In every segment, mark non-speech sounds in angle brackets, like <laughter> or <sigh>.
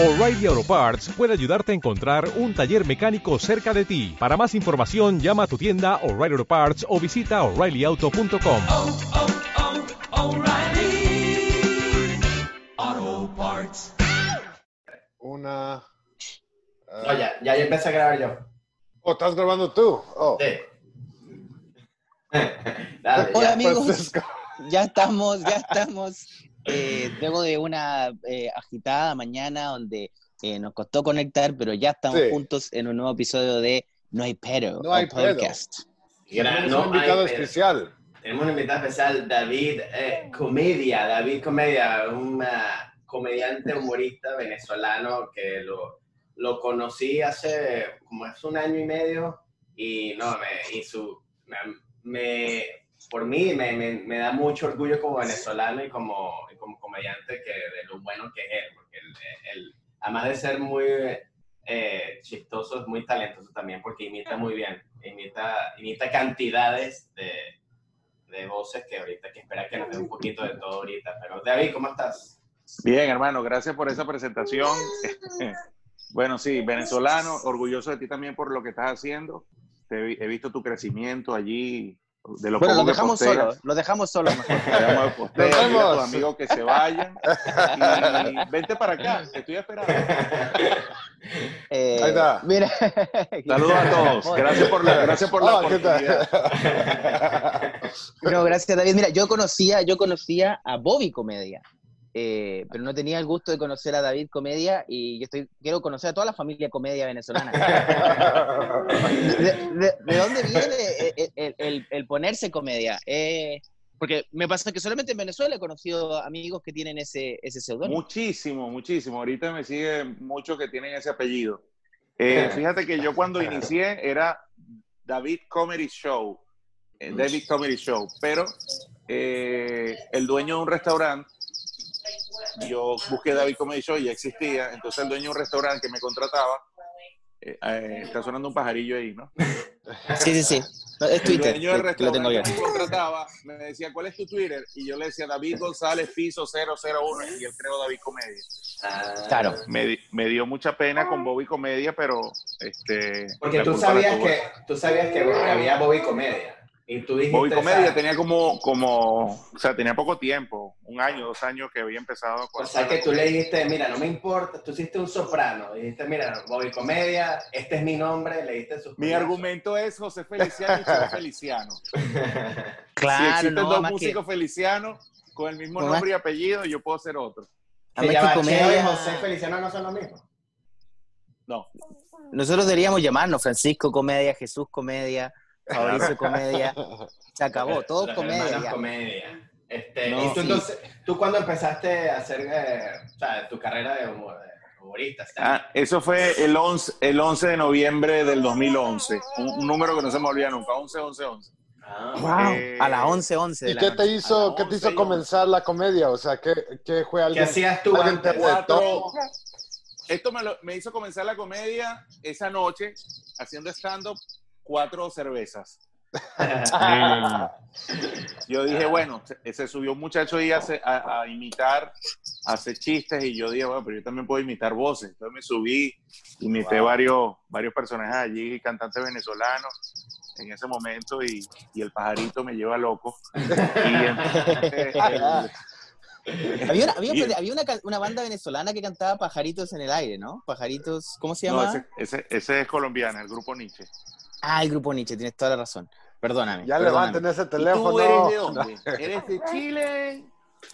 O'Reilly Auto Parts puede ayudarte a encontrar un taller mecánico cerca de ti. Para más información, llama a tu tienda O'Reilly Auto Parts o visita oreillyauto.com. oh, oh, O'Reilly Auto Parts. Una. No, ya, ya, ya empecé a grabar yo. Oh, ¿estás grabando tú? Oh. Sí. <laughs> Dale, Hola ya. amigos, Francisco. ya estamos, ya estamos. Eh, luego de una eh, agitada mañana donde eh, nos costó conectar, pero ya estamos Sí. juntos en un nuevo episodio de No hay pero, No hay podcast. Gra- Tenemos no un invitado hay, pero- especial. Tenemos un invitado especial, David eh, Comedia. David Comedia, un ah, comediante humorista venezolano que lo, lo conocí hace como hace un año y medio y no, me, y su, me, me- por mí me, me, me da mucho orgullo como venezolano y como, como comediante que de lo bueno que es él, porque él, él, además de ser muy eh, chistoso, es muy talentoso también porque imita muy bien, imita, imita cantidades de, de voces que ahorita que espera que nos dé un poquito de todo ahorita. Pero David, ¿cómo estás? Bien, hermano, gracias por esa presentación. <laughs> bueno, sí, venezolano, orgulloso de ti también por lo que estás haciendo. Te he visto tu crecimiento allí, de lo Bueno, lo dejamos solo, lo dejamos solo mejor. <laughs> Nos a tus amigos que se vayan. <laughs> Y vente para acá, te estoy esperando. <laughs> Eh, Ahí está. Mira. Saludos a todos. Gracias por la, gracias por la Oh. No, gracias David. Mira, yo conocía, yo conocía a Bobby Comedia, eh, pero no tenía el gusto de conocer a David Comedia y yo estoy, quiero conocer a toda la familia Comedia venezolana. <laughs> ¿De, de- de dónde viene el, el- el- ponerse comedia? Eh, porque me pasa que solamente en Venezuela he conocido amigos que tienen ese, ese seudónimo. Muchísimo, muchísimo. Ahorita me sigue mucho que tienen ese apellido. Eh, fíjate que yo cuando inicié era David Comedy Show. eh, David Comedy Show. Pero eh, el dueño de un restaurante, yo busqué David Comedy Show y ya existía. Entonces el dueño de un restaurante que me contrataba, eh, eh, está sonando un pajarillo ahí, ¿no? <laughs> Sí, sí, sí. No, es El Twitter, dueño del que, que lo tengo restaurante que me contrataba me decía, ¿cuál es tu Twitter? Y yo le decía, David González, piso 001, y él creó David Comedia. Ah, Claro. Me, me dio mucha pena con Bobby Comedia, pero este. Porque tú sabías que, tú sabías que había Bobby Comedia. Y tú dijiste... Bobby Comedia ¿sabes? tenía como, como, o sea, tenía poco tiempo, un año, dos años que había empezado con O sea que tú le dijiste, mira, no me importa, tú hiciste un soprano, dijiste, mira, Bobby Comedia, este es mi nombre, le diste sus Mi argumento es José Feliciano y Cheo <laughs> Feliciano. <laughs> si Claro, existen no, dos que, músicos Felicianos con el mismo No, nombre y apellido, yo puedo ser otro. Que que va, Cheo y comedia- José Feliciano no son lo mismo. No, Nosotros deberíamos llamarnos Francisco Comedia, Jesús Comedia, Fabricio <laughs> Comedia. Se acabó, todo Los comedia. comedia. Este, No, y tú sí. entonces, tú cuando empezaste a hacer eh, o sea, tu carrera de, humor, de humorista, Ah, eso fue el 11, el 11 de noviembre del 2011, un, un número que no se me olvida nunca, 11, 11, 11. Ah, Wow, Eh, a las 11, 11 de ¿Y la qué te hizo, qué te 11 hizo comenzar la comedia? O sea, ¿qué, qué fue ¿Qué alguien? hacías tú antes? retó? Cuatro, esto me, lo- me hizo comenzar la comedia esa noche haciendo stand-up cuatro cervezas. <laughs> Yo dije, bueno, se, subió un muchacho ahí a, a- a imitar, a hacer chistes y yo dije, bueno, pero yo también puedo imitar voces. Entonces me subí, imité Wow. varios, varios personajes allí, cantantes venezolanos en ese momento y, y el pajarito me lleva loco. Entonces, <laughs> Había, una, había, Y- había una, una banda venezolana que cantaba Pajaritos en el aire, ¿no? Pajaritos, ¿cómo se no, llama? ese, ese, ese es colombiano, el grupo Nietzsche. Ah, el grupo Nietzsche, tienes toda la razón. Perdóname. Ya levanten ese ¿Y tú teléfono. eres de dónde? ¿Eres de <laughs> Chile?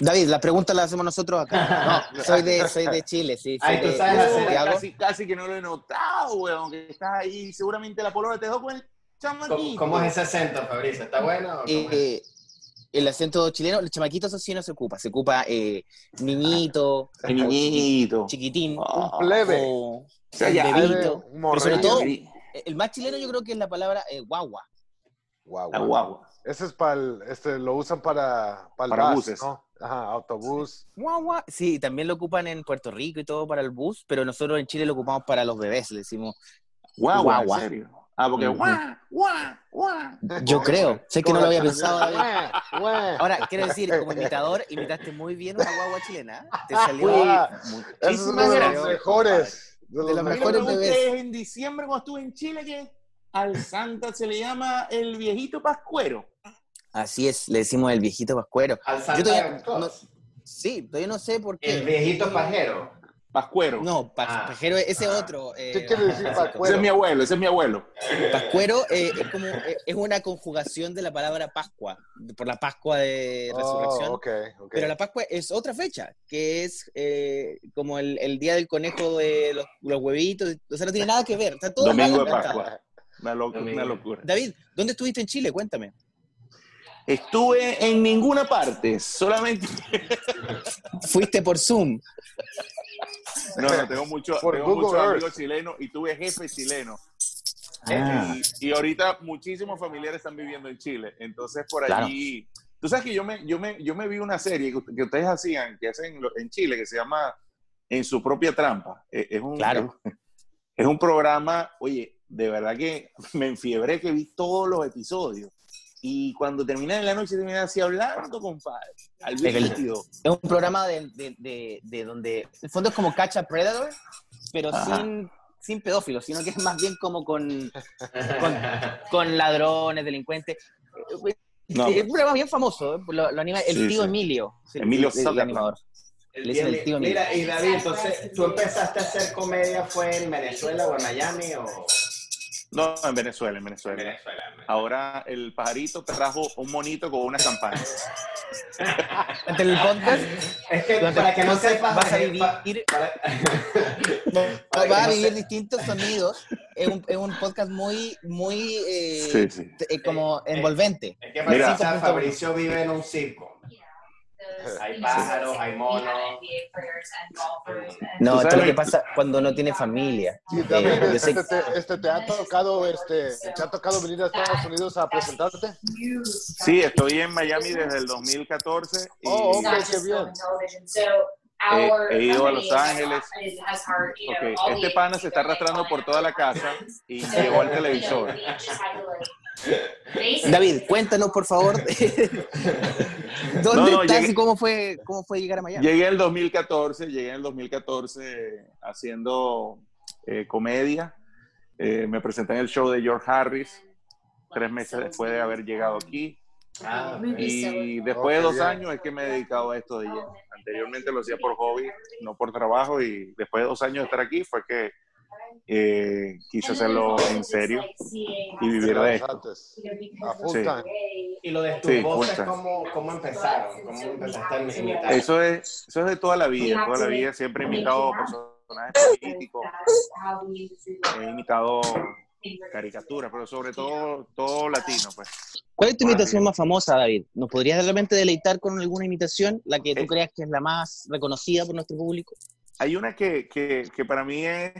David, las preguntas las hacemos nosotros acá. No, <laughs> soy de, soy de Chile, sí. Soy Ay, tú de, sabes de. Casi, casi que no lo he notado, weón, que estás ahí. Seguramente la polora te dejó con el chamaquito. ¿Cómo, cómo es ese acento, Fabricio? ¿Está bueno? o cómo es? Eh, el acento chileno, el chamaquito eso sí no se ocupa. Se ocupa eh, niñito, niñito. chiquitín, Oh, plebe. o sea, ya, bebito. Un Pero sobre todo, el más chileno yo creo que es la palabra eh, guagua. Guau, La guagua. Ese es para el, este, lo usan para, para el Para bus, buses. ¿no? Ajá, autobús. Guagua. Sí, también lo ocupan en Puerto Rico y todo para el bus, pero nosotros en Chile lo ocupamos para los bebés, le decimos Guagua, Guagua. en serio. Ah, porque guau, guau, guau. Yo <laughs> creo. Sé que no lo había pensado. Ahora, quiero decir, como imitador, imitaste muy bien una guagua chilena. Te salió muchísimas gracias. los mejores. De los De mí mejores. bebés. es en diciembre cuando estuve en Chile que al Santa se le llama el viejito pascuero. Así es, le decimos el viejito pascuero. Al Yo Santa todavía Claus. no- sí, todavía no sé por El qué. viejito pajero. Pascuero. No, pa- Ah. pajero, ese Ah. otro. eh, ¿Qué quiere decir otro. Ese pascuero? es mi abuelo, ese es mi abuelo. Pascuero eh, es como eh, es una conjugación de la palabra Pascua, por la Pascua de Resurrección. Oh, ok, ok. Pero la Pascua es otra fecha, que es eh, como el, el día del conejo de los, los huevitos. O sea, no tiene nada que ver. Está todo Domingo mal de. Pascua. Una, loc- Domingo. una locura. David, ¿dónde estuviste en Chile? Cuéntame. Estuve en ninguna parte, solamente. Fuiste por Zoom. No, no, <laughs> tengo, mucho, muchos Earth. amigos chilenos y tuve jefe chileno. Ah, Y, y ahorita muchísimos familiares están viviendo en Chile. Entonces, por Claro. allí. Tú sabes que yo me, yo me, yo me vi una serie que, que ustedes hacían, que hacen lo- en Chile, que se llama En su propia trampa. Eh, Es un, Claro. es, es un programa, oye, de verdad que me enfiebré que vi todos los episodios. Y cuando terminé en la noche, terminé así hablando, compadre. Al vídeo. es un programa de, de, de, de donde, en el fondo es como Catch a Predator, pero Ajá. sin, sin pedófilos, sino que es más bien como con, con, con ladrones, delincuentes. No, es un programa bien famoso, ¿eh? lo, lo anima el Sí, tío sí. Emilio. es el- Emilio el- el animador. El tío el tío Mi- Mira, y David, entonces, ¿tú empezaste a hacer comedia fue en Venezuela o en Miami o No, en Venezuela, en en Venezuela. Venezuela? Ahora el pajarito trajo un monito con una campana. <laughs> Entre el podcast Es que Durante para que no sepas, vas a eh, vivir- para- <laughs> para a vivir distintos sonidos. Es un, es un podcast muy, muy eh, Sí, sí. t- eh, como envolvente. Es que Mira. Fabricio vive en un circo. Hay pájaros, hay monos. No, esto es lo que pasa cuando no tiene familia. Sí, Eh, sé- este, te, este, ¿te ha tocado, este, te ha tocado venir a Estados Unidos a presentarte? Sí, estoy en Miami desde el 2014 y Oh, ok, qué bien. he, he ido a Los Ángeles. Ok, este pana se está arrastrando por toda la casa y llegó al televisor. <laughs> David, cuéntanos por favor. <laughs> ¿Dónde No, no, estás llegué- y cómo fue, cómo fue llegar a Miami? Llegué en el 2014, llegué en el 2014 haciendo eh, comedia. Eh, me presenté en el show de George Harris tres meses después de haber llegado aquí. Ah, Y después de dos años es que me he dedicado a esto de lleno. Anteriormente lo hacía por hobby, no por trabajo, y después de dos años de estar aquí fue que eh, quise hacerlo en serio y vivir de esto. Sí. Y lo de tus Sí, voces. ¿cómo, ¿cómo empezaron? ¿Cómo empezaste a imitar? Eso es, eso es de toda la vida, toda la vida siempre he imitado personajes políticos, he imitado caricaturas, pero sobre todo todo latino, pues. ¿Cuál es tu imitación más famosa, David? ¿Nos podrías de repente deleitar con alguna imitación, la que tú Eh. creas que es la más reconocida por nuestro público? Hay una que, que, que para mí es,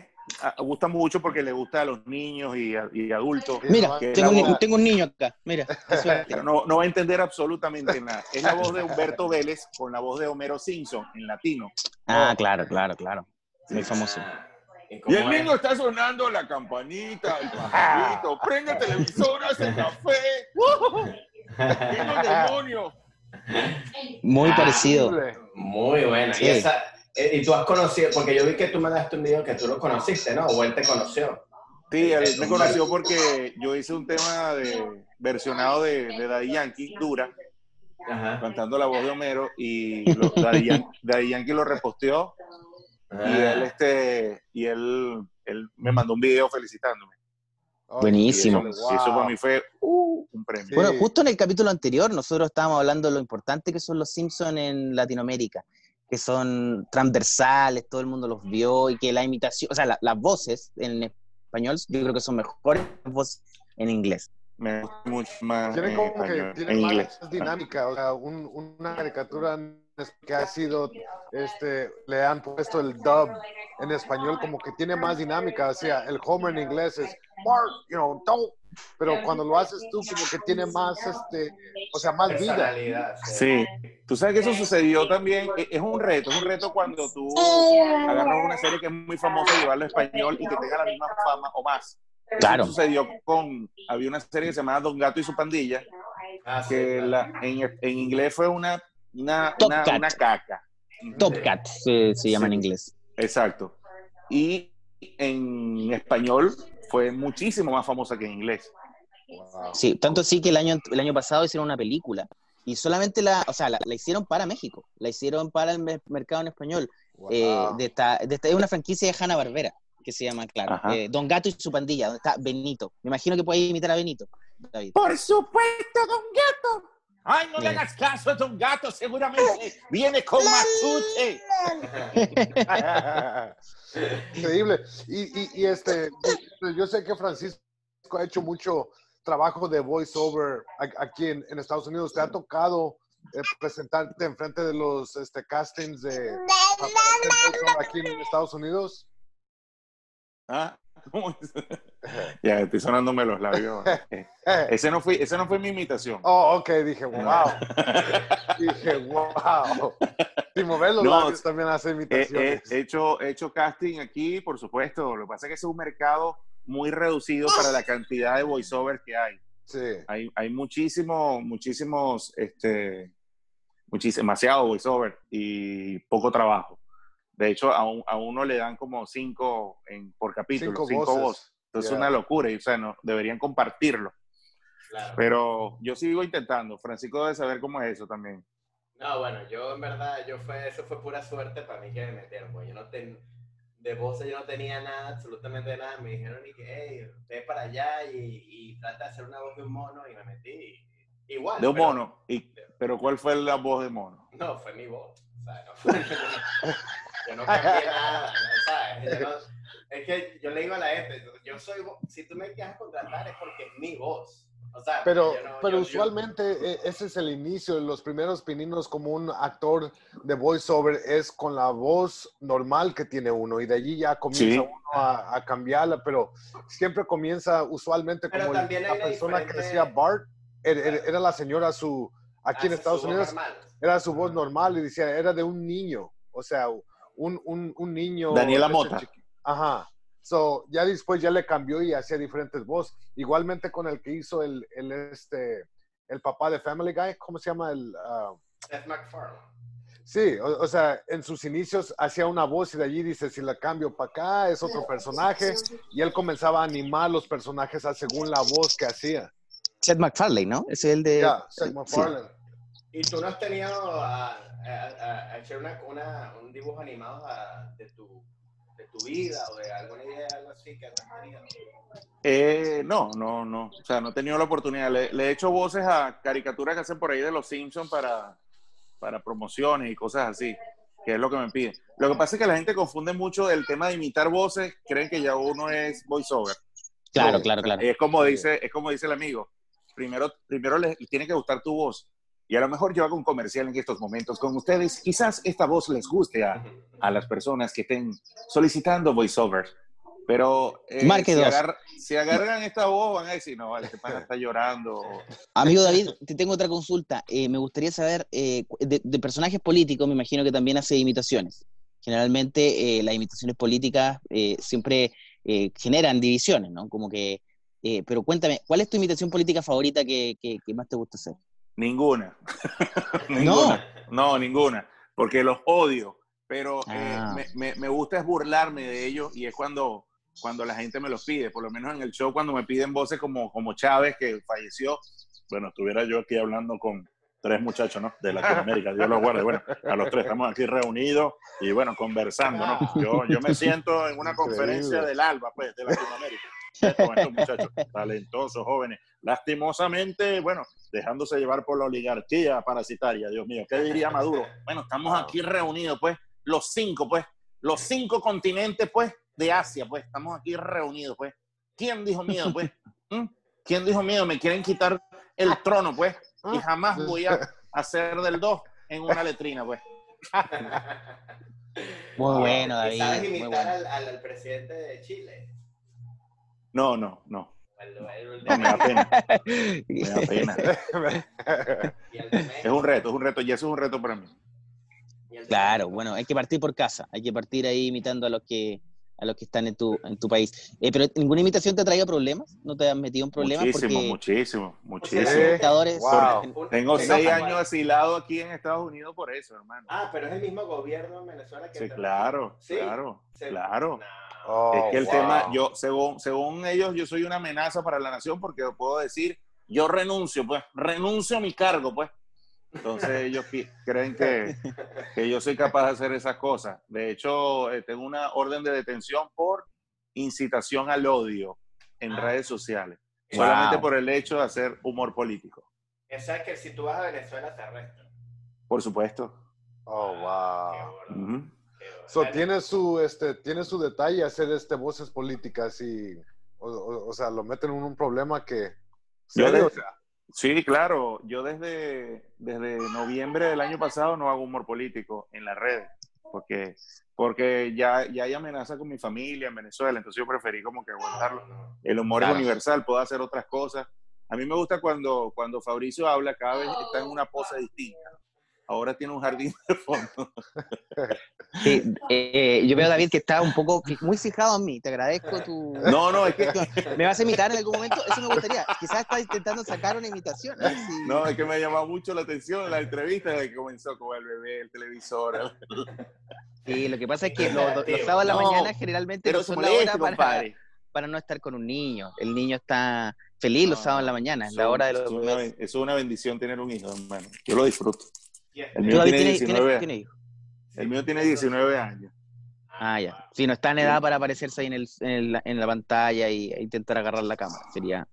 gusta mucho porque le gusta a los niños y, a- y adultos. Mira, tengo un, voz- tengo un niño acá, mira, qué suerte. Pero no, no va a entender absolutamente nada. Es la voz de Humberto Vélez con la voz de Homero Simpson en latino. Ah, claro, claro, claro. Muy famoso. Ah, ¿y el es? niño está sonando la campanita, el pajarito, prende el televisor, hace <laughs> café. <laughs> ¡Vino el demonio! Muy Ah. parecido. Muy buena. Sí. Y, esa, y tú has conocido, porque yo vi que tú me daste un video que tú lo conociste, ¿no? O él te conoció. Sí, él me conoció porque yo hice un tema de versionado de, de Daddy Yankee, Dura, Ajá. cantando la voz de Homero, y lo- Daddy, Yan- Daddy Yankee lo reposteó y él, Ah. este, y él, él me mandó un video felicitándome. Oh, Buenísimo. Y eso, wow. y eso para mí fue uh, un premio. Sí. Bueno, justo en el capítulo anterior nosotros estábamos hablando de lo importante que son los Simpsons en Latinoamérica, que son transversales, todo el mundo los vio y que la imitación, o sea, la- las voces en español yo creo que son mejores voces en inglés. Me gusta mucho más Tiene en, como que español, tiene en más inglés. dinámica, o sea, un- una caricatura que ha sido, este, le han puesto el dub en español, como que tiene más dinámica, o sea, el Homer en inglés es Mark, you know, don't, pero cuando lo haces tú, como que tiene más, este, o sea, más vida. Sí, tú sabes que eso sucedió también, e- es un reto, es un reto cuando tú agarras una serie que es muy famosa y llevarla a español y que tenga la misma fama o más Claro. Eso sucedió con, había una serie que se llamaba Don Gato y su pandilla, Ah, que la- en, en inglés fue una, una, Top una, Cat. una caca. Top Cat se, se llama en Sí. inglés. Exacto. Y en español fue muchísimo más famosa que en inglés. Wow. Sí, tanto así que el año, el año pasado hicieron una película y solamente la, o sea, la, la hicieron para México, la hicieron para el me- mercado en español. Wow. Eh, de esta, de esta- es una franquicia de Hanna Barbera que se llama, claro, eh, Don Gato y su pandilla, donde está Benito. Me imagino que puedes imitar a Benito, David. Por supuesto, Don Gato. Ay, no le hagas caso a Don Gato, seguramente viene con Matute. Increíble. Y, y, y este, yo sé que Francisco ha hecho mucho trabajo de voiceover a- aquí en, en Estados Unidos. ¿Te ha tocado eh, presentarte en frente de los este, castings de aquí en Estados Unidos? Ah, ¿cómo es? ya, estoy sonándome los labios. <laughs> Ese no fue, ese no fue mi imitación. Oh, ok, dije, wow. <laughs> Dije, wow. Si mover los No, labios también hace He, he imitaciones. hecho, he hecho casting aquí, por supuesto. Lo que pasa es que es un mercado muy reducido para la cantidad de voiceovers que hay. Sí. Hay, hay muchísimo, muchísimos, este, muchísimo, demasiado voiceover y poco trabajo. De hecho, a, un- a uno le dan como cinco en, por capítulo, Cinco cinco, voces. voces. Entonces Yeah. es una locura y, o sea, no, deberían compartirlo. Claro. Pero yo sigo intentando. Francisco debe saber cómo es eso también. No, bueno, yo en verdad, yo fue, eso fue pura suerte para mí que me metieron, porque yo no ten, de voz yo no tenía nada, absolutamente nada, me dijeron y que, hey, ve para allá y, y trata de hacer una voz de un mono y me metí, igual. De un pero- mono. Y, pero ¿cuál fue la voz de mono? No, fue mi voz, o sea, no fue, <laughs> yo no cambié nada, ¿no? ¿sabes? Yo no- es que yo le digo a la gente, yo soy, si tú me quieres contratar es porque es mi voz, o sea, Pero, yo no- pero yo- yo- usualmente eh, ese es el inicio. Los primeros pininos como un actor de voiceover es con la voz normal que tiene uno y de allí ya comienza Sí. uno a, a cambiarla, pero siempre comienza usualmente Pero como el- la persona que diferente- decía Bart, era, era- era la señora su, aquí en hace Estados Unidos, normal. era su voz normal y decía, era de un niño, o sea, un, un, un niño. Daniela Mota. Ajá. So, ya después ya le cambió y hacía diferentes voces. Igualmente con el que hizo el, el, este, el papá de Family Guy, ¿cómo se llama? El, ah, Seth MacFarlane. sí, o, o sea, en sus inicios hacía una voz y de allí dice, si la cambio para acá, es otro personaje. Y él comenzaba a animar los personajes a según la voz que hacía. Seth MacFarlane, ¿no? Es el de... Ya, Seth sí. ¿Y tú no has tenido a, a- a- a hacer una, una- un dibujo animado a- de, tu, de tu vida o de alguna idea, algo así que has tenido? Eh, no, no, no. O sea, no he tenido la oportunidad. Le, le he hecho voces a caricaturas que hacen por ahí de los Simpsons para, para promociones y cosas así, que es lo que me piden. Lo que pasa es que la gente confunde mucho el tema de imitar voces, creen que ya uno es voiceover. Claro, claro, claro. Es como dice, es como dice el amigo. Primero, primero les tiene que gustar tu voz. Y a lo mejor yo hago un comercial en estos momentos con ustedes. Quizás esta voz les guste a, a las personas que estén solicitando voiceovers. Pero eh, si, si agarran esta voz, van a decir, no, vale, este pana está llorando. Amigo David, te tengo otra consulta. Eh, me gustaría saber, eh, de, de personajes políticos, me imagino que también hace imitaciones. Generalmente eh, las imitaciones políticas eh, siempre eh, generan divisiones, ¿no? Como que, pero cuéntame, ¿cuál es tu imitación política favorita que, que- que más te gusta hacer? Ninguna. <laughs> ninguna. No, ninguna. Porque los odio. Pero eh, Ah. me, me- me gusta es burlarme de ellos y es cuando, cuando la gente me los pide. Por lo menos en el show, cuando me piden voces como, como Chávez, que falleció. Bueno, estuviera yo aquí hablando con tres muchachos, ¿no? De Latinoamérica, Dios los guarde. Bueno, a los tres estamos aquí reunidos y bueno, conversando, ¿no? Yo, yo me siento en una Increíble. conferencia del ALBA, pues, de Latinoamérica. Con estos <laughs> muchachos talentosos, jóvenes. Lastimosamente, bueno, dejándose llevar por la oligarquía parasitaria, Dios mío. ¿Qué diría Maduro? Bueno, estamos aquí reunidos, pues, los cinco, pues, los cinco continentes, pues, de Asia, pues, estamos aquí reunidos, pues. ¿Quién dijo miedo, pues? <laughs> ¿Mm? ¿Quién dijo miedo? Me quieren quitar el trono, pues, y jamás voy a <laughs> hacer del dos en una letrina, pues. Muy bueno, ¿Y David. ¿Sabes imitar bueno. al, al, al presidente de Chile? No, no, no. Me da pena. Me da pena. <laughs> Es un reto, es un reto, y eso es un reto para mí. Claro, bueno, hay que partir por casa, hay que partir ahí imitando a los que a los que están en tu, en tu país. Eh, pero ¿ninguna imitación te ha traído problemas? ¿No te has metido en problemas? Muchísimo, porque muchísimo, muchísimo. Wow. Tengo seis años asilado aquí en Estados Unidos por eso, hermano. Ah, pero es el mismo gobierno en Venezuela que Sí, claro, Sí. claro, claro. Oh, es que el wow. tema, yo, según, según ellos, yo soy una amenaza para la nación porque puedo decir, yo renuncio, pues, renuncio a mi cargo, pues. Entonces <laughs> ellos creen que, que yo soy capaz de hacer esas cosas. De hecho, eh, tengo una orden de detención por incitación al odio en Ah. redes sociales, Wow. solamente por el hecho de hacer humor político. O sea que si tú vas a Venezuela te arrestan. Por supuesto. Oh, wow. qué. So, tiene su, este, tiene su detalle hacer este voces políticas y, o, o- o sea, lo meten en un problema que, Yo serio, de- o sea, Sí, claro. Yo desde, desde noviembre del año pasado no hago humor político en las redes, porque, porque ya, ya hay amenaza con mi familia en Venezuela, entonces yo preferí como que no. El humor Claro. es universal, puedo hacer otras cosas. A mí me gusta cuando, cuando Fabricio habla, cada vez está en una pose distinta. Ahora tiene un jardín de fondo. Sí, eh, yo veo, David, que está un poco muy fijado en mí. Te agradezco tu... No, no, es que, <laughs> ¿Me vas a imitar en algún momento? Eso me gustaría. Quizás estás intentando sacar una imitación. a si- no, es que me ha llamado mucho la atención la entrevista desde que comenzó con el bebé, el televisor. Sí, lo que pasa es que <laughs> los, los sábados en la No, mañana generalmente no son la hora para, compadre. para no estar con un niño. El niño está feliz los sábados en la mañana, es la hora de los es una, bebés. ben- es una bendición tener un hijo, hermano. Yo lo disfruto. El ¿Tú, mío tiene tienes, 19 tienes- años. tienes hijos? El mío tiene 19 años. Ah, ya. Sí, no está en edad para aparecerse ahí en, el, en, el- en la pantalla y e intentar agarrar la cámara. Sería...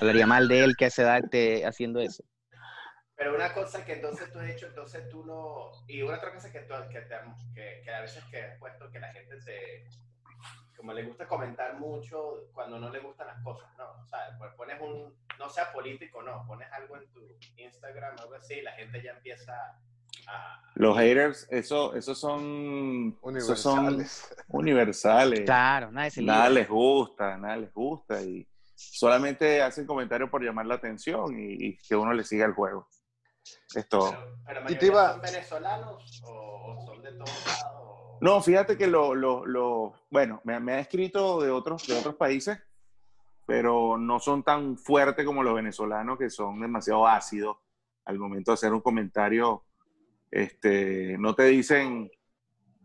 Hablaría mal de él que a esa edad esté haciendo eso. Pero una cosa que entonces tú has hecho, entonces tú no... Y una otra cosa que, tú, que, te, que, que a veces que has puesto que la gente te... Como le gusta comentar mucho cuando no le gustan las cosas, ¿no? O sea, pues pones un... No sea político, no. Pones algo en tu Instagram, algo así, y la gente ya empieza a... Los haters, eso, esos son esos son universales. universales. Claro, nadie se Nada libra. les gusta, nada les gusta. Y solamente hacen comentarios por llamar la atención y, y que uno le siga el juego. Es todo. Pero, pero Y te iba- son venezolanos o, o son de todos lados. No, fíjate que lo, lo, lo- bueno, me, me ha escrito de otros, de otros países, pero no son tan fuertes como los venezolanos, que son demasiado ácidos al momento de hacer un comentario. Este, no te dicen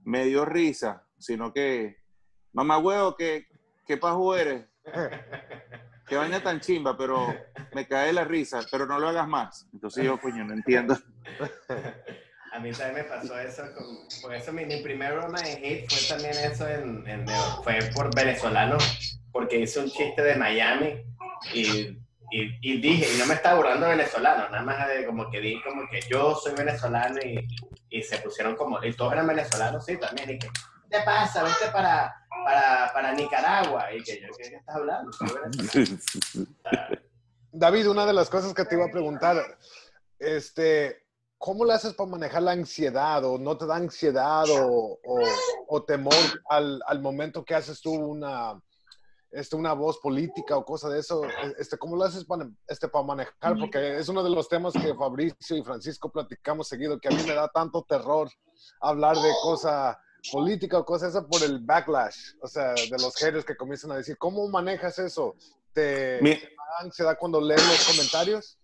medio risa, sino que, mamá huevo, ¿qué, qué pajo eres? Qué vaina tan chimba, pero me cae la risa, pero no lo hagas más. Entonces yo, coño, no entiendo. <laughs> A mí también me pasó eso, con, por eso mi, primer broma de fue también eso, en, fue por venezolano, porque hice un chiste de Miami y, y, dije, y no me estaba burlando de venezolanos, nada más de como que di como que yo soy venezolano y, y se pusieron como, y todos eran venezolanos, sí, también, y que, ¿qué te pasa? Vete para, para, para Nicaragua, y que yo, ¿qué, estás hablando? Venezolano. <laughs> David, una de las cosas que te iba a preguntar, este, ¿cómo le haces para manejar la ansiedad o no te da ansiedad o, o- o temor al, al momento que haces tú una, este, una voz política o cosa de eso? Este, ¿Cómo lo haces para, este, para manejar? Porque es uno de los temas que Fabricio y Francisco platicamos seguido, que a mí me da tanto terror hablar de cosa política o cosa esa por el backlash, o sea, de los haters que comienzan a decir, ¿cómo manejas eso? ¿Te, te da ansiedad cuando lees los comentarios?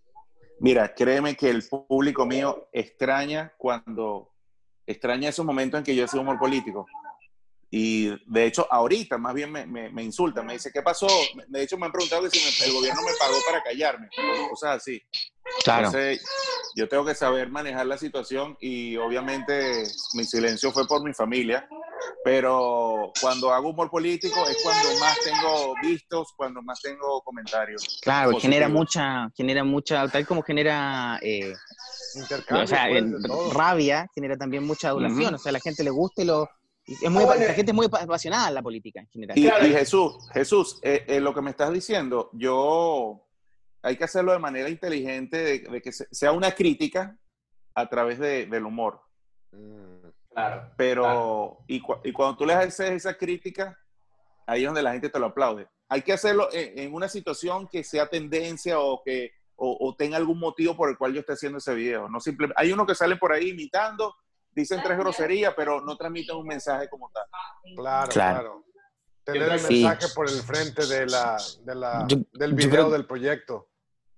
Mira, créeme que el público mío extraña cuando extraña esos momentos en que yo hacía humor político. Y de hecho, ahorita más bien me, me, me insultan, me dice, ¿qué pasó? De hecho, me han preguntado que si me- el gobierno me pagó para callarme, o cosas así. Claro. Entonces, yo tengo que saber manejar la situación y obviamente mi silencio fue por mi familia, pero cuando hago humor político es cuando más tengo vistos, cuando más tengo comentarios. Claro, Positivo. genera mucha, genera mucha, tal como genera eh, Intercambio, o sea, pues, rabia, genera también mucha adulación, Ujú. o sea, la gente le gusta y lo... Es muy, bueno. la gente es muy apasionada en la política en general. Y, Claro. y Jesús, Jesús, eh, eh, lo que me estás diciendo, yo hay que hacerlo de manera inteligente, de, de que se- sea una crítica a través de- del humor. Mm. Claro. Pero, Claro. y, cu- y cuando tú le haces esa crítica, ahí es donde la gente te lo aplaude. Hay que hacerlo en, en una situación que sea tendencia o que o, o tenga algún motivo por el cual yo esté haciendo ese video. No simple, hay unos que salen por ahí imitando, dicen tres groserías, pero no transmiten un mensaje como tal. Claro, Claro. claro. tener el Sí. mensaje por el frente de la, de la, Yo- del video creo- del proyecto.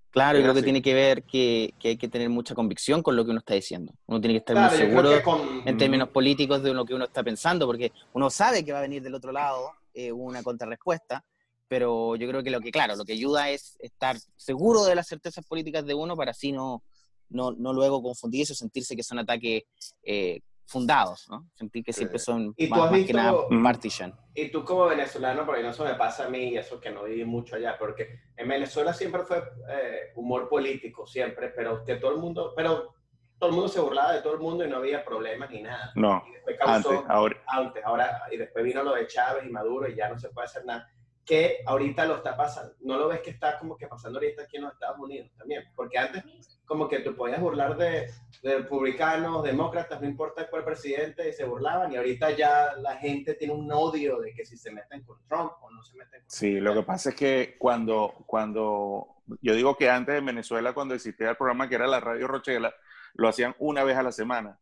Claro, yo creo que tiene que ver que, que hay que tener mucha convicción con lo que uno está diciendo. Uno tiene que estar Claro, muy seguro con, en términos políticos de lo que uno está pensando, porque uno sabe que va a venir del otro lado eh, una contrarrespuesta, pero yo creo que lo que, claro, lo que ayuda es estar seguro de las certezas políticas de uno para así no, no, no luego confundirse o sentirse que son ataques eh, fundados, ¿no? Sentir que siempre son ¿Y tú más, has más que nada partisan. Y tú como venezolano, porque no eso me pasa a mí y eso que no viví mucho allá, porque en Venezuela siempre fue eh, humor político, siempre, pero que todo el mundo, pero todo el mundo se burlaba de todo el mundo y no había problemas ni nada. No, Y después causó, antes, ahora. antes, ahora, y después vino lo de Chávez y Maduro y ya no se puede hacer nada. Que ahorita lo está pasando, no lo ves que está como que pasando ahorita aquí en los Estados Unidos también, porque antes como que tú podías burlar de, de republicanos, demócratas, no importa cuál presidente, y se burlaban, y ahorita ya la gente tiene un odio de que si se meten con Trump o no se meten con Sí, lo que pasa es que cuando, cuando, yo digo que antes en Venezuela, cuando existía el programa que era la Radio Rochela, lo hacían una vez a la semana,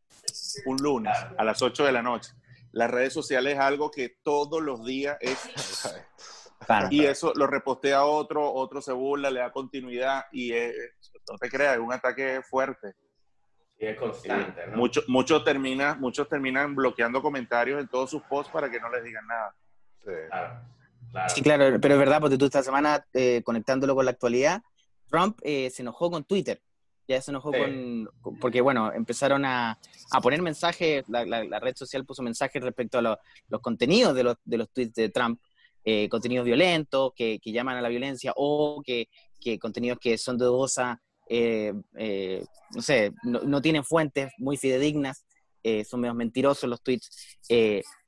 un lunes a las 8 de la noche. Las redes sociales es algo que todos los días es, <laughs> Claro. y eso lo repostea otro, otro se burla, le da continuidad y es, no te creas, es un ataque fuerte. Y es constante, ¿no? Muchos muchos terminan, muchos terminan bloqueando comentarios en todos sus posts para que no les digan nada. Sí. Claro, claro. Sí, claro, pero es verdad, porque tú esta semana, eh, conectándolo con la actualidad, Trump eh, se enojó con Twitter. Ya se enojó Sí. con, con- Porque, bueno, empezaron a, a poner mensajes, la, la- la red social puso mensajes respecto a lo- los contenidos de los, de los tweets de Trump, eh, contenidos violentos, que, que llaman a la violencia, o que, que contenidos que son de dudosa, eh, eh, no sé, no, no tienen fuentes muy fidedignas, eh, son medio mentirosos los tweets.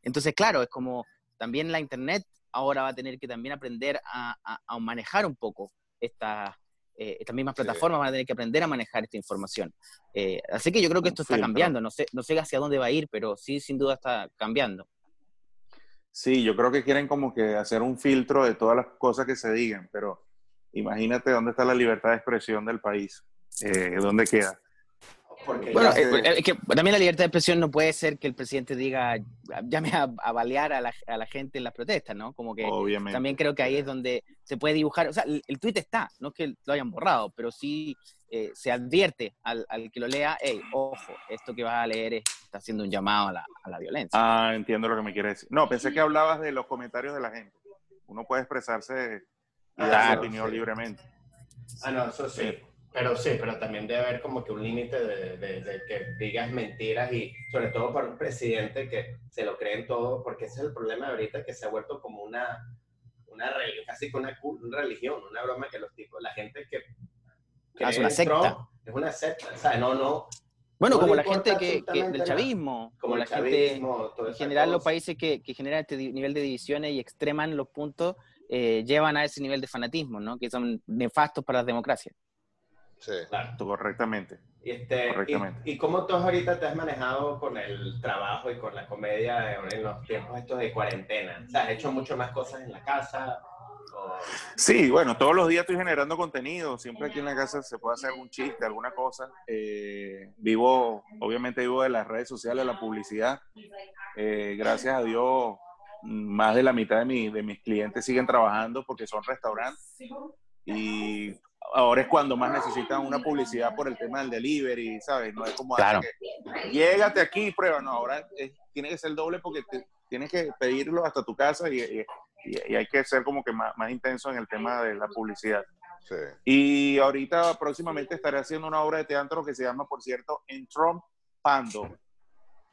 Entonces, claro, es como también la Internet ahora va a tener que también aprender a, a- a manejar un poco esta, eh, estas mismas Sí. plataformas, van a tener que aprender a manejar esta información. Eh, así que yo creo que esto está cambiando, no sé, no sé hacia dónde va a ir, pero sí, sin duda está cambiando. Sí, yo creo que quieren como que hacer un filtro de todas las cosas que se digan, pero imagínate dónde está la libertad de expresión del país, eh, dónde queda. Porque Bueno, ya se- eh, es que también la libertad de expresión no puede ser que el presidente diga, llame a, a balear a la, a la gente en las protestas, ¿no? Como que Obviamente. también creo que ahí es donde se puede dibujar, o sea, el, el tweet está, no es que lo hayan borrado, pero sí eh, se advierte al, al que lo lea, hey, ojo, esto que vas a leer es- está haciendo un llamado a la, a la violencia. Ah, entiendo lo que me quieres decir. No, pensé que hablabas de los comentarios de la gente. Uno puede expresarse y dar su opinión sí. libremente. Ah, no, eso sí. Pero sí, pero también debe haber como que un límite de, de- de que digas mentiras y sobre todo para un presidente que se lo creen todo, porque ese es el problema ahorita que se ha vuelto como una, una religión, casi que una, una religión, una broma que los tipos, la gente que... Ah, es una secta. Trump Es una secta, o sea, no, no, bueno, no como la gente que, que- del chavismo, como la el gente, chavismo, toda en general los cosa. países que, que generan este nivel de divisiones y extreman los puntos, eh, llevan a ese nivel de fanatismo, ¿no? Que son nefastos para las democracias. Sí. Claro. Correctamente. Y, este, Correctamente. y, y cómo tú ahorita te has manejado con el trabajo y con la comedia en, en los tiempos estos de cuarentena? O sea, ¿has hecho mucho más cosas en la casa? O- Sí, bueno, todos los días estoy generando contenido. Siempre aquí en la casa se puede hacer algún chiste, alguna cosa. Eh, vivo, obviamente vivo de las redes sociales, de la publicidad. Eh, gracias a Dios, más de la mitad de, mi- de mis clientes siguen trabajando porque son restaurantes. Y ahora es cuando más necesitan una publicidad por el tema del delivery, ¿sabes? No es como Claro. que, llégate aquí y prueba. No, ahora es- tiene que ser doble porque te- tienes que pedirlo hasta tu casa y, y- y- y hay que ser como que más, más intenso en el tema de la publicidad. Sí. Y ahorita próximamente estaré haciendo una obra de teatro que se llama, por cierto, Entrompando,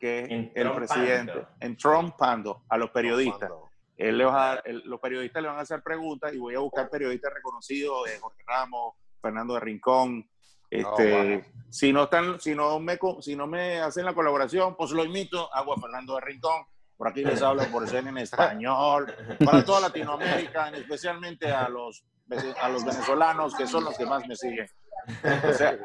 que es el presidente, Entrompando a los periodistas. Él le va a él- los periodistas le van a hacer preguntas y voy a buscar periodistas reconocidos, de Jorge Ramos, Fernando de Rincón. Este, si no están, si no me si no me hacen la colaboración, pues lo imito, hago a Fernando de Rincón. Por aquí les hablo por ser en español, para toda Latinoamérica, especialmente a los, a los venezolanos, que son los que más me siguen. O sea,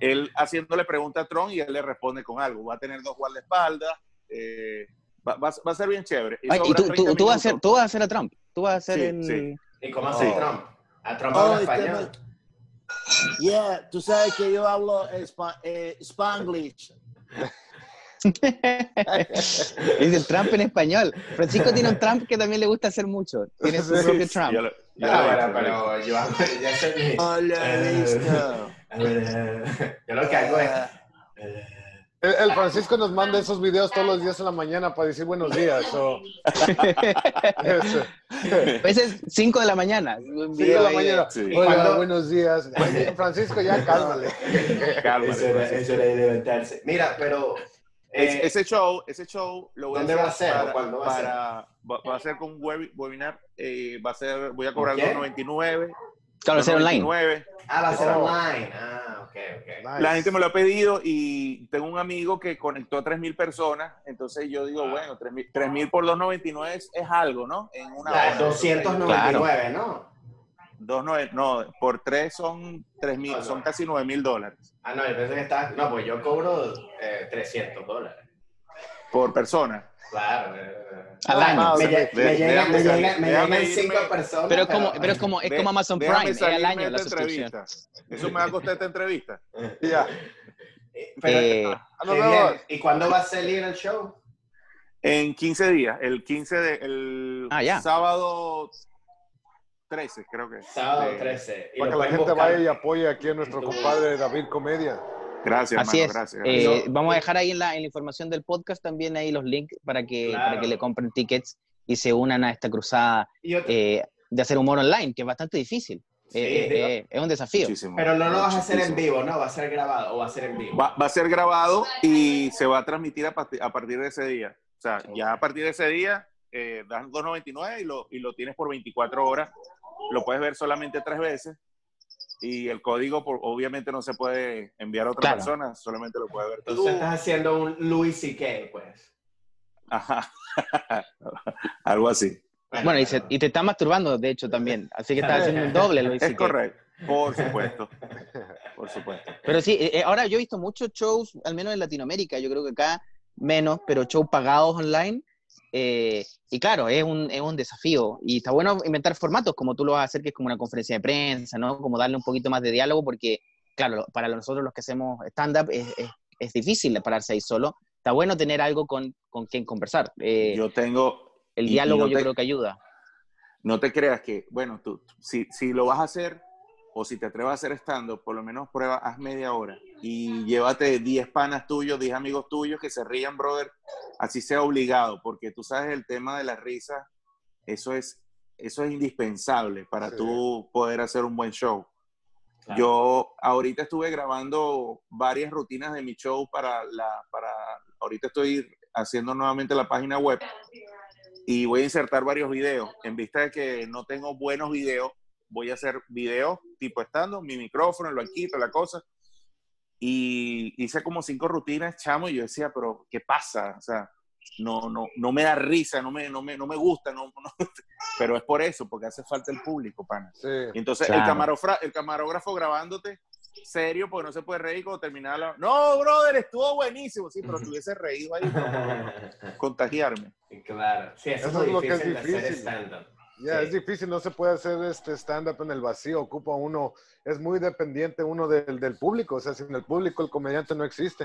él haciéndole pregunta a Trump y él le responde con algo. Va a tener dos guardaespaldas. eh, va, va- va a ser bien chévere. Ay, Eso y tú, tú, 30 tú vas a hacer, minutos. tú vas a hacer a Trump. Tú vas a hacer Sí, el... sí. ¿Y cómo hace Oh. Trump? ¿A Trump Oh, habla este español? Yeah, tú sabes que yo hablo espa- eh, Spanglish. <laughs> Dice el Trump en español. Francisco tiene un Trump que también le gusta hacer mucho. Tiene su propio sí, Trump. Yo lo- yo Ah, bueno, pero yo, <laughs> ya sé mi- Hola, Eh, listo. <laughs> Yo lo que hago es. El, el Francisco nos manda esos videos todos los días en la mañana para decir buenos días. o- A veces 5 de la mañana. Un sí, de video la mañana. Sí. Hola, cuando- buenos días. Francisco, ya cálmale. <laughs> Cálmate, Eso era, eso era de levantarse. Mira, pero. eh, Es- ese show, ese show lo voy ¿Dónde a va a hacer ser para, va a ser? para- va, va a ser con un webi- webinar, eh, va a ser, voy a cobrar ¿Con quién? 2.99. Claro, ser online. 2.99. ah, va a ser Oh. online. Ah, ok, ok. Nice. La gente me lo ha pedido y tengo un amigo que conectó a 3.000 personas, entonces yo digo, Ah. bueno, 3.000 3.000 por 2.99 es, es algo, ¿no? En una hora. 299, ¿no? 2.9, no, por 3 son 3.000, Ah, no. son casi 9.000 dólares Ah, no, yo pensé que. No, pues yo cobro eh, 300 dólares. por persona. Claro. Al Ah, año. Me, llegan, cinco personas. Pero es como, pero es como, es como Amazon Prime, es al año la esta suscripción. entrevista. Eso me va a costar esta entrevista. <laughs> Ya. Eh, pero, Eh, Ah, bien. ¿Y cuándo va a salir el show? En 15 días, el 15 de, el Ah, sábado 13, creo que. Sábado de- 13. Y Para que la gente buscar. vaya y apoye aquí a nuestro compadre David Comedia. Gracias, Así hermano, es. gracias. Eh, gracias. vamos a dejar ahí en la, en la información del podcast también ahí los links para que, Claro. para que le compren tickets y se unan a esta cruzada eh, de hacer humor online, que es bastante difícil. Sí, Eh, eh, es un desafío. Muchísimo, pero no lo vas a hacer en vivo, ¿no? Va a ser grabado o va a ser en vivo. Va, va a ser grabado y se va a transmitir a, a partir de ese día. O sea, ya a partir de ese día eh, das 2.99 y lo, y lo tienes por 24 horas. Lo puedes ver solamente tres veces y el código por- obviamente no se puede enviar a otra Claro. persona, solamente lo puede ver tú. Entonces estás haciendo un Louis C.K., pues. Ajá. <laughs> Algo así. Bueno, y, se- y te está masturbando, de hecho, también. Así que estás haciendo un <laughs> doble, Luis. Es correcto. Por supuesto. Por supuesto. Pero sí, eh, ahora yo he visto muchos shows, al menos en Latinoamérica, yo creo que acá menos, pero shows pagados online. Eh, y claro, es un, es un desafío. Y está bueno inventar formatos como tú lo vas a hacer, que es como una conferencia de prensa, ¿no? Como darle un poquito más de diálogo, porque, claro, para nosotros los que hacemos stand-up es, es, es difícil pararse ahí solo. Está bueno tener algo con, con quien conversar. Eh, Yo tengo. el diálogo no yo te- creo que ayuda. No te creas que, bueno, tú, si, si lo vas a hacer o si te atreves a hacer stand por lo menos prueba, haz media hora y llévate 10 panas tuyos, 10 amigos tuyos que se rían, brother, así sea obligado, porque tú sabes el tema de la risa, eso es, eso es indispensable para Sí. tú poder hacer un buen show. Claro. Yo ahorita estuve grabando varias rutinas de mi show para la, para, ahorita estoy haciendo nuevamente la página web y voy a insertar varios videos. En vista de que no tengo buenos videos, voy a hacer videos tipo estando, mi micrófono, el banquito, la cosa. Y hice como cinco rutinas, chamo, y yo decía, pero ¿qué pasa? O sea, no, no, no me da risa, no me, no me, no me gusta, no, no- <laughs> pero es por eso, porque hace falta el público, pana. Sí. Y entonces el, Claro. camarofra- el camarógrafo grabándote, serio, porque no se puede reír cuando terminaba la... No, brother, estuvo buenísimo. Sí, pero te hubiese reído ahí <laughs> contagiarme. claro. Sí, eso, Eso es es lo lo que es difícil de hacer Ya, Sí. es difícil, no se puede hacer este stand-up en el vacío, ocupa uno, es muy dependiente uno del, del público, o sea, sin el público el comediante no existe.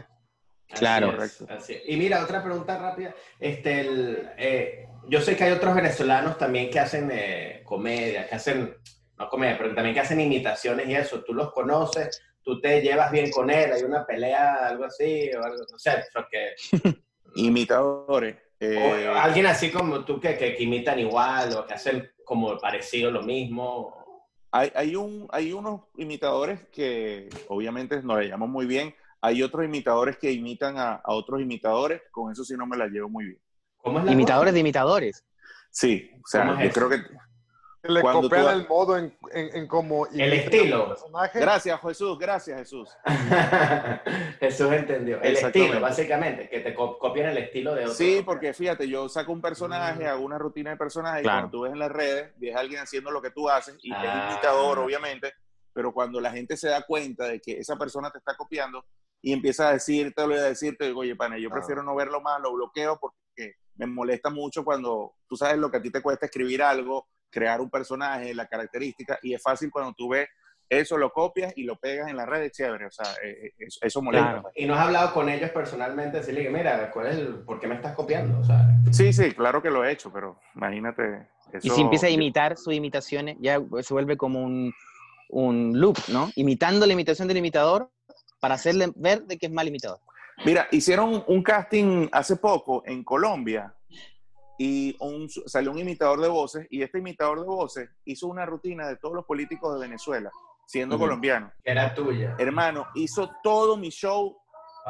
Así Claro. es, así es. Y mira, otra pregunta rápida. Este, el, eh, yo sé que hay otros venezolanos también que hacen eh, comedia, que hacen, no comedia, pero también que hacen imitaciones y eso. Tú los conoces, tú te llevas bien con él, hay una pelea, algo así, o algo, no sé, porque, <laughs> Imitadores. Eh, o alguien así como tú que, que, que imitan igual o que hacen como parecido lo mismo. hay, hay, un, hay unos imitadores que obviamente nos le llamamos muy bien. Hay otros imitadores que imitan a, a otros imitadores. Con eso sí no me la llevo muy bien. ¿Cómo es la Imitadores cosa? de imitadores. Sí, o sea, ¿Cómo es yo eso? creo que... Le Cuando copian tú- el modo en, en, en cómo El estilo. personaje. Gracias, Jesús. Gracias, Jesús. <laughs> Jesús entendió. El estilo, básicamente, que te co- copian el estilo de otro. Sí, porque fíjate, yo saco un personaje, Mm. hago una rutina de personaje Claro. y cuando tú ves en las redes, ves a alguien haciendo lo que tú haces y Ah. es imitador, obviamente, pero cuando la gente se da cuenta de que esa persona te está copiando y empieza a decirte, a decirte, oye, pana, yo Ah. prefiero no verlo más, lo bloqueo porque me molesta mucho cuando tú sabes lo que a ti te cuesta escribir algo, crear un personaje, la característica, y es fácil cuando tú ves eso lo copias y lo pegas en la red, es chévere, o sea, eh, eh, eso, eso molesta. Claro. Y no has hablado con ellos personalmente, decirle que, mira, ¿cuál es el, ¿por qué me estás copiando? O sea, Sí, sí, claro que lo he hecho, pero imagínate. Eso, Y si empieza a imitar sus imitaciones, ya se vuelve como un, un loop, ¿no? Imitando la imitación del imitador para hacerle ver de que es mal imitador. Mira, hicieron un casting hace poco en Colombia y un- salió un imitador de voces y este imitador de voces hizo una rutina de todos los políticos de Venezuela, siendo Ujú. colombiano. era tuya. Hermano, hizo todo mi show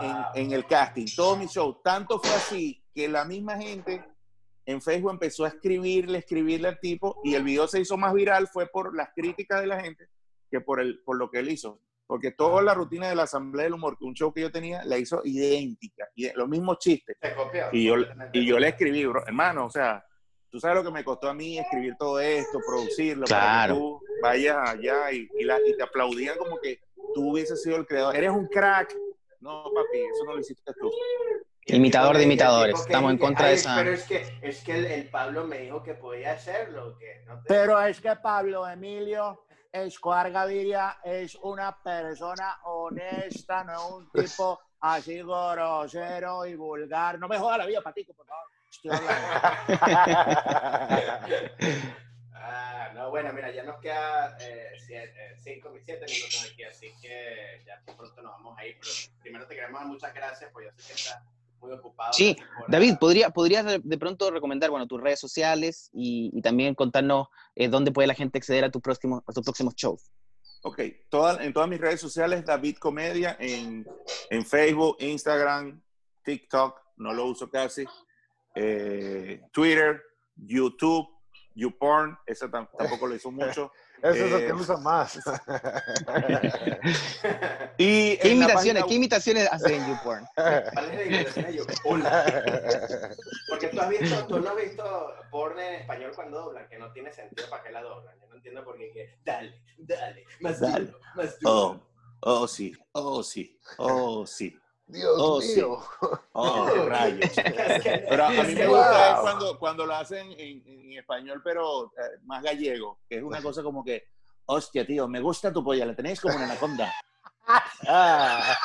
en, en el casting, todo mi show. Tanto fue así que la misma gente en Facebook empezó a escribirle, escribirle al tipo y el video se hizo más viral fue por las críticas de la gente que por, el, por lo que él hizo. Porque toda la rutina de la Asamblea del Humor, un show que yo tenía, la hizo idéntica, y los mismos chistes. Te copió. Y yo, y yo le escribí, bro, hermano, o sea, tú sabes lo que me costó a mí escribir todo esto, producirlo, para Claro. que tú vayas allá y, y la- y te aplaudían como que tú hubieses sido el creador. Eres un crack. No, papi, eso no lo hiciste tú. Imitador de imitadores, estamos en contra de "Ay, esa- Pero es que, es que el, el Pablo me dijo que podía hacerlo. Que no te- Pero es que Pablo Emilio Escobar Gaviria es una persona honesta, no es un tipo así grosero y vulgar. No me joda la vida, Patico, por favor. Estoy hablando. <laughs> Ah, no, bueno, mira, ya nos queda eh, siete, eh, cinco, siete minutos aquí, así que ya pronto nos vamos a ir. Pero primero te queremos dar muchas gracias, pues yo sé que estás muy ocupado. Sí, David, ¿podría, ¿podrías de, pronto recomendar bueno, tus redes sociales y, y también contarnos eh, dónde puede la gente acceder a tus próximos, a tus próximos shows? Ok, toda- en todas mis redes sociales, David Comedia, en, en Facebook, Instagram, TikTok, no lo uso casi, eh, Twitter, YouTube, YouPorn, ese tam- tampoco lo uso <laughs> mucho. Ese es el que Eh, usa más. <laughs> Y ¿Qué imitaciones, página- ¿qué imitaciones hace en YouPorn? <laughs> <laughs> Porque tú has visto, tú no has visto porno en español cuando doblan, que no tiene sentido para qué la doblan. Yo no entiendo por qué. que, dale, dale, más Dale. duro, más duro. Oh, oh sí, oh sí, oh sí, Dios Oh, sí. mío. oh <laughs> rayos. <laughs> Pero a mí es me gusta Wow. cuando, cuando lo hacen en, en español, pero eh, más gallego, que es una cosa como que, hostia, tío, me gusta tu polla, la tenéis como una anaconda. <laughs> Ah,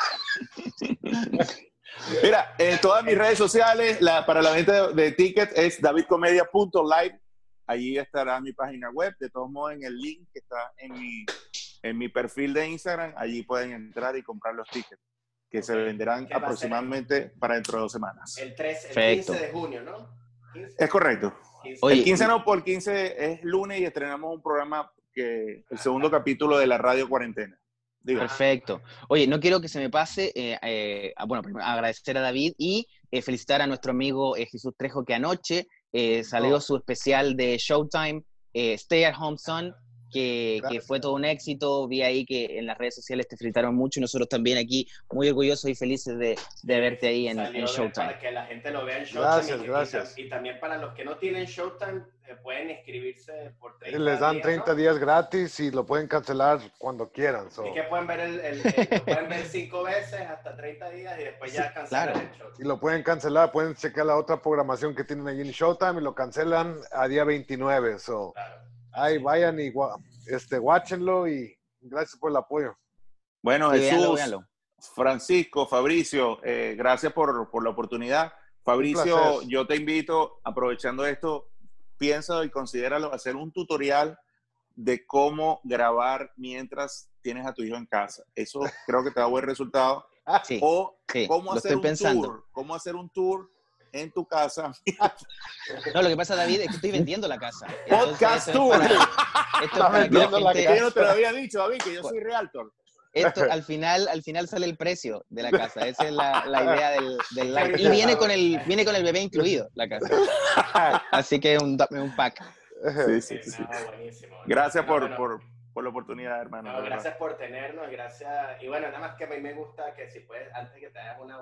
Mira, en todas mis redes sociales, la- para la venta de, de tickets es davidcomedia.live. Allí estará mi página web. De todos modos, en el link que está en mi, en mi perfil de Instagram, allí pueden entrar y comprar los tickets, que se venderán aproximadamente para dentro de dos semanas. El 3, el Perfecto. 15 de junio, ¿no? 15, Es correcto. 15. Oye, el 15 no, por 15 es lunes y estrenamos un programa que el segundo capítulo de la radio cuarentena. Digo, Perfecto. Oye, no quiero que se me pase, eh, eh, a- bueno, primero agradecer a David y eh, felicitar a nuestro amigo eh, Jesús Trejo que anoche eh, salió Oh. su especial de Showtime, eh, Stay at Home Son, que, que fue todo un éxito. Vi ahí que en las redes sociales te felicitaron mucho y nosotros también aquí muy orgullosos y felices de, de verte ahí en, en Showtime. Para que la gente lo vea en Showtime. Gracias, y gracias. Y, y también para los que no tienen Showtime, eh, pueden inscribirse por 30 Les dan días, 30 ¿no? días gratis y lo pueden cancelar cuando quieran. so. Y que pueden ver el, el- el- lo pueden ver cinco veces hasta 30 días y después ya cancelar claro. el show. Y lo pueden cancelar, pueden checar la otra programación que tienen ahí en Showtime y lo cancelan a día 29. So, Claro. Ahí vayan y este, watchenlo y gracias por el apoyo. bueno, Sí, Jesús, véanlo, véanlo. Francisco, Fabricio, eh, gracias por, por la oportunidad. Fabricio, yo te invito, aprovechando esto, piensa y considéralo, hacer un tutorial de cómo grabar mientras tienes a tu hijo en casa. Eso creo que te da buen resultado. Sí, O sí, cómo hacer un pensando. tour, cómo hacer un tour en tu casa. No, lo que pasa, David, es que estoy vendiendo la casa. Podcast es tour. esto es <laughs> para que vendiendo la gente- Que yo no te lo había dicho, David, que yo soy realtor. Esto, al final, al final sale el precio de la casa. Esa es la, la idea del, del live. Y viene con el, viene con el bebé incluido la casa. <laughs> Así que es un, un pack. Sí, sí, Sí, sí. no, buenísimo. Gracias No, por, bueno, por, por la oportunidad, hermano. no, gracias por tenernos, gracias. Y bueno, nada más que a mí me gusta que si puedes, antes que te hagas una,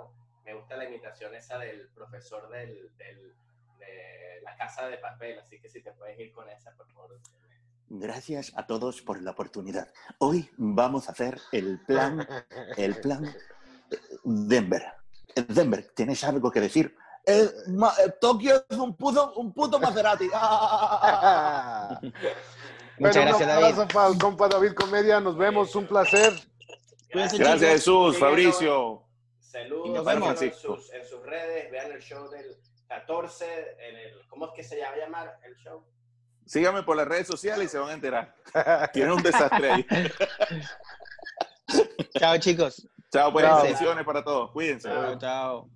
me gusta la imitación esa del profesor del, del- de la casa de papel, así que si te puedes ir con esa, por favor. Gracias a todos por la oportunidad. Hoy vamos a hacer el plan, el plan eh, Denver. Denver, ¿tienes algo que decir? Eh, ma- eh, Tokio es un puto, un puto Maserati. Ah, <laughs> Muchas gracias, un David. abrazo para el compa David Comedia. Nos vemos. Un placer. Gracias, chicos. Jesús. Fabricio. Saludos Y nos síganos vemos. en sus, en sus redes, vean el show del 14, en el, ¿cómo es que se llama llamar el show? Síganme por las redes sociales y se van a enterar. <laughs> Tienen un desastre ahí. Chao, chicos. Chao, pues Chao. para todos. Cuídense. Chao, chao.